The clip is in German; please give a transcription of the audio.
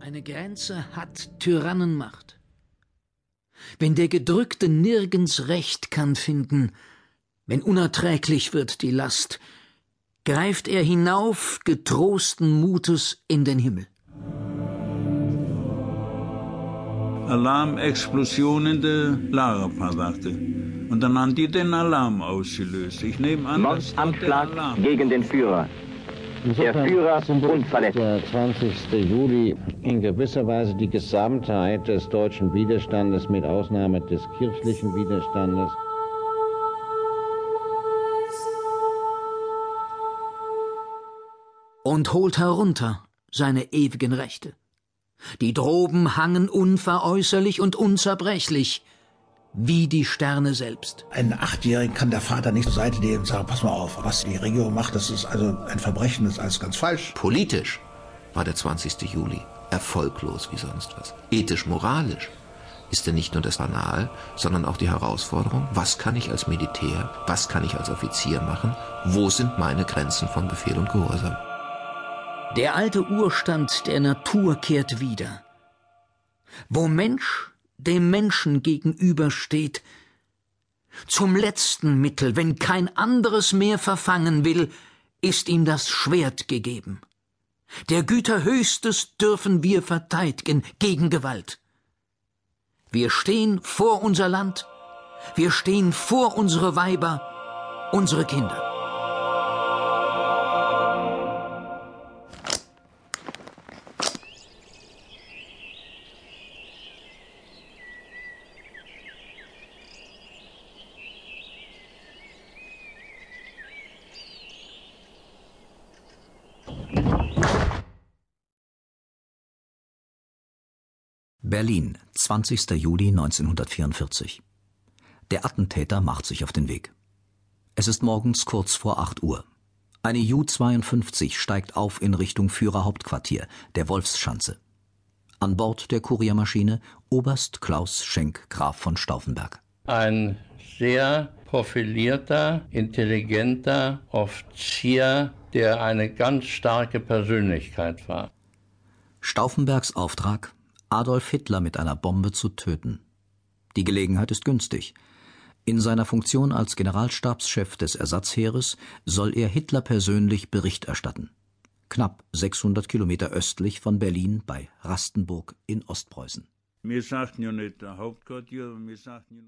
Eine Grenze hat Tyrannenmacht. Wenn der Gedrückte nirgends Recht kann finden, wenn unerträglich wird die Last, greift er hinauf getrosten Mutes in den Himmel. Alarmexplosion in der Lagerpalate. Und dann haben die den Alarm ausgelöst. Ich nehme an, dass Mordanschlag gegen den Führer. Der Führer unverletzt. Der 20. Juli in gewisser Weise die Gesamtheit des deutschen Widerstandes mit Ausnahme des kirchlichen Widerstandes. Und holt herunter seine ewigen Rechte. Die Droben hangen unveräußerlich und unzerbrechlich, wie die Sterne selbst. Einen Achtjährigen kann der Vater nicht zur Seite nehmen und sagen, pass mal auf, was die Regierung macht, das ist also ein Verbrechen, das ist alles ganz falsch. Politisch war der 20. Juli erfolglos wie sonst was. Ethisch, moralisch ist er nicht nur das Banal, sondern auch die Herausforderung, was kann ich als Militär, was kann ich als Offizier machen, wo sind meine Grenzen von Befehl und Gehorsam. Der alte Urstand der Natur kehrt wieder. Wo Mensch dem Menschen gegenübersteht, zum letzten Mittel, wenn kein anderes mehr verfangen will, ist ihm das Schwert gegeben. Der Güter Höchstes dürfen wir verteidigen gegen Gewalt. Wir stehen vor unser Land, wir stehen vor unsere Weiber, unsere Kinder. Berlin, 20. Juli 1944. Der Attentäter macht sich auf den Weg. Es ist morgens kurz vor 8 Uhr. Eine Ju-52 steigt auf in Richtung Führerhauptquartier, der Wolfsschanze. An Bord der Kuriermaschine Oberst Klaus Schenk Graf von Stauffenberg. Ein sehr profilierter, intelligenter Offizier, der eine ganz starke Persönlichkeit war. Stauffenbergs Auftrag Adolf Hitler mit einer Bombe zu töten. Die Gelegenheit ist günstig. In seiner Funktion als Generalstabschef des Ersatzheeres soll er Hitler persönlich Bericht erstatten. Knapp 600 Kilometer östlich von Berlin bei Rastenburg in Ostpreußen. Wir sagten ja nicht der Hauptquartier, wir sagten